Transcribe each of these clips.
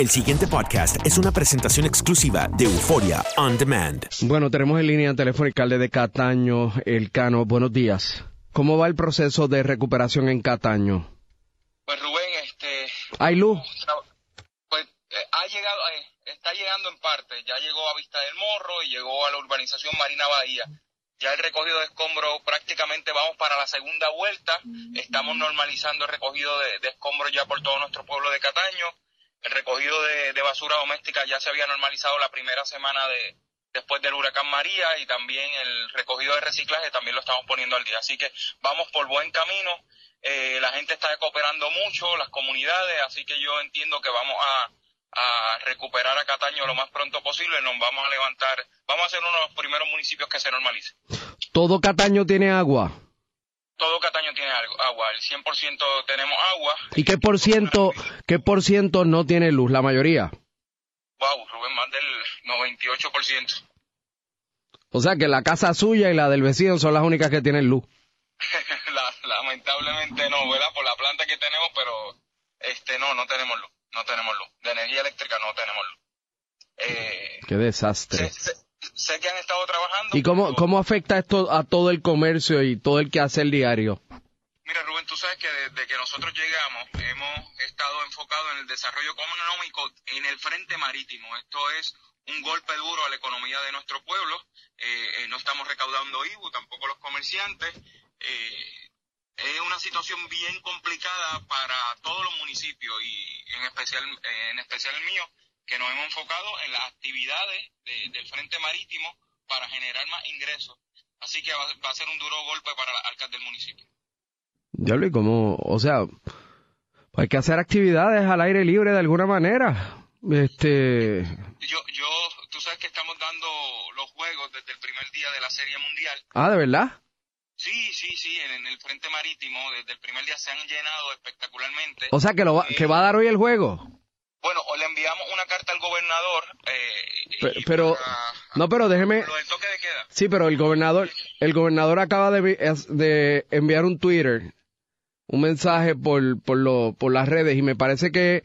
El siguiente podcast es una presentación exclusiva de Euforia On Demand. Bueno, tenemos en línea telefónica al de Cataño, el Cano. Buenos días. ¿Cómo va el proceso de recuperación en Cataño? Pues Rubén, este, ¿Hay luz? pues eh, ha llegado, eh, está llegando en parte, ya llegó a Vista del Morro y llegó a la urbanización Marina Bahía. Ya el recogido de escombros prácticamente vamos para la segunda vuelta. Estamos normalizando el recogido de, de escombros ya por todo nuestro pueblo de Cataño. El recogido de, basura doméstica ya se había normalizado la primera semana de después del huracán María y también el recogido de reciclaje también lo estamos poniendo al día. Así que vamos por buen camino. Eh, la gente está cooperando mucho, las comunidades, así que yo entiendo que vamos a, a recuperar a Cataño lo más pronto posible. Nos vamos a levantar, vamos a ser uno de los primeros municipios que se normalice. ¿Todo Cataño tiene agua? Todo Cataño tiene algo, agua, el 100% tenemos agua. ¿Y qué por ciento, qué por ciento no tiene luz? La mayoría. Wow, Rubén, más del 98%. O sea que la casa suya y la del vecino son las únicas que tienen luz. La- lamentablemente no, ¿verdad? Por la planta que tenemos, pero este no, no tenemos luz, no tenemos luz. De energía eléctrica no tenemos luz. Eh, Qué desastre sé que han estado trabajando. ¿Y cómo, cómo afecta esto a todo el comercio y todo el quehacer diario? Mira, Rubén, tú sabes que desde que nosotros llegamos hemos estado enfocados en el desarrollo económico en el frente marítimo. Esto es un golpe duro a la economía de nuestro pueblo. Eh, eh, no estamos recaudando IBU, tampoco los comerciantes. Eh, es una situación bien complicada para todos los municipios y en especial, eh, en especial el mío, que nos hemos enfocado en las actividades de- del frente marítimo para generar más ingresos. Así que va, va a ser un duro golpe para las arcas del municipio. Diablo, ¿y cómo? O sea, hay que hacer actividades al aire libre de alguna manera. Este, Yo, yo, tú sabes que estamos dando los juegos desde el primer día de la Serie Mundial. ah, ¿de verdad? Sí, sí, sí, en, en el frente marítimo, desde el primer día se han llenado espectacularmente. O sea, que lo va, que va a dar hoy el juego. Bueno, o le enviamos una carta al gobernador. Eh, Pe- Pero, no, pero déjeme. lo del toque de queda. Sí, pero el gobernador, el gobernador acaba de, de enviar un Twitter, un mensaje por, por, lo, por las redes y me parece que,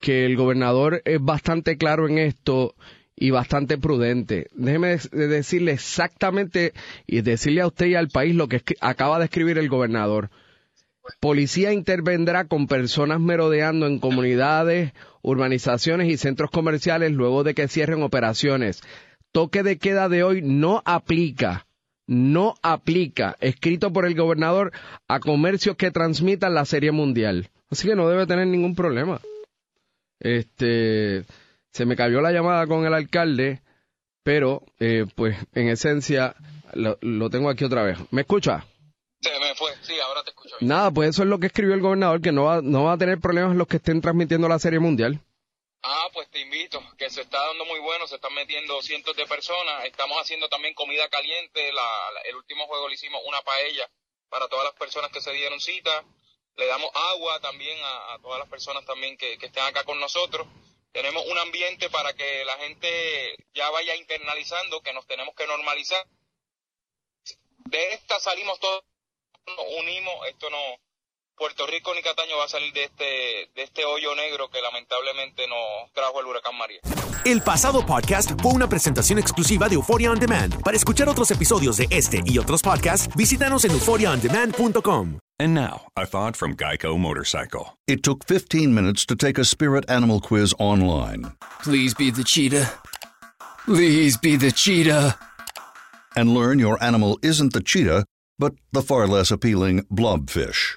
que el gobernador es bastante claro en esto y bastante prudente. Déjeme decirle exactamente y decirle a usted y al país lo que acaba de escribir el gobernador. Policía intervendrá con personas merodeando en comunidades, urbanizaciones y centros comerciales luego de que cierren operaciones. Toque de queda de hoy no aplica, no aplica, escrito por el gobernador a comercios que transmitan la Serie Mundial. Así que no debe tener ningún problema. Este, se me cayó la llamada con el alcalde, pero eh, pues en esencia lo, lo tengo aquí otra vez. ¿Me escucha? Se me fue, sí, ahora te escucho. Nada, pues eso es lo que escribió el gobernador, que no va, no va a tener problemas los que estén transmitiendo la Serie Mundial. Ah, pues te invito, que se está dando muy bueno, se están metiendo cientos de personas, estamos haciendo también comida caliente, la, la- el último juego le hicimos una paella para todas las personas que se dieron cita, le damos agua también a, todas las personas también que, que estén acá con nosotros, tenemos un ambiente para que la gente ya vaya internalizando que nos tenemos que normalizar. De esta salimos todos, nos unimos, esto no, Puerto Rico ni Cataño va a salir de este, de este hoyo negro que lamentablemente nos trajo el huracán María. El pasado podcast fue una presentación exclusiva de Euphoria On Demand. Para escuchar otros episodios de este y otros podcasts, visítanos en euphoriaondemand.com. And now, a thought from Geico Motorcycle. It took 15 minutes to take a spirit animal quiz online Please be the cheetah. Please be the cheetah. and learn your animal isn't the cheetah, but the far less appealing blobfish.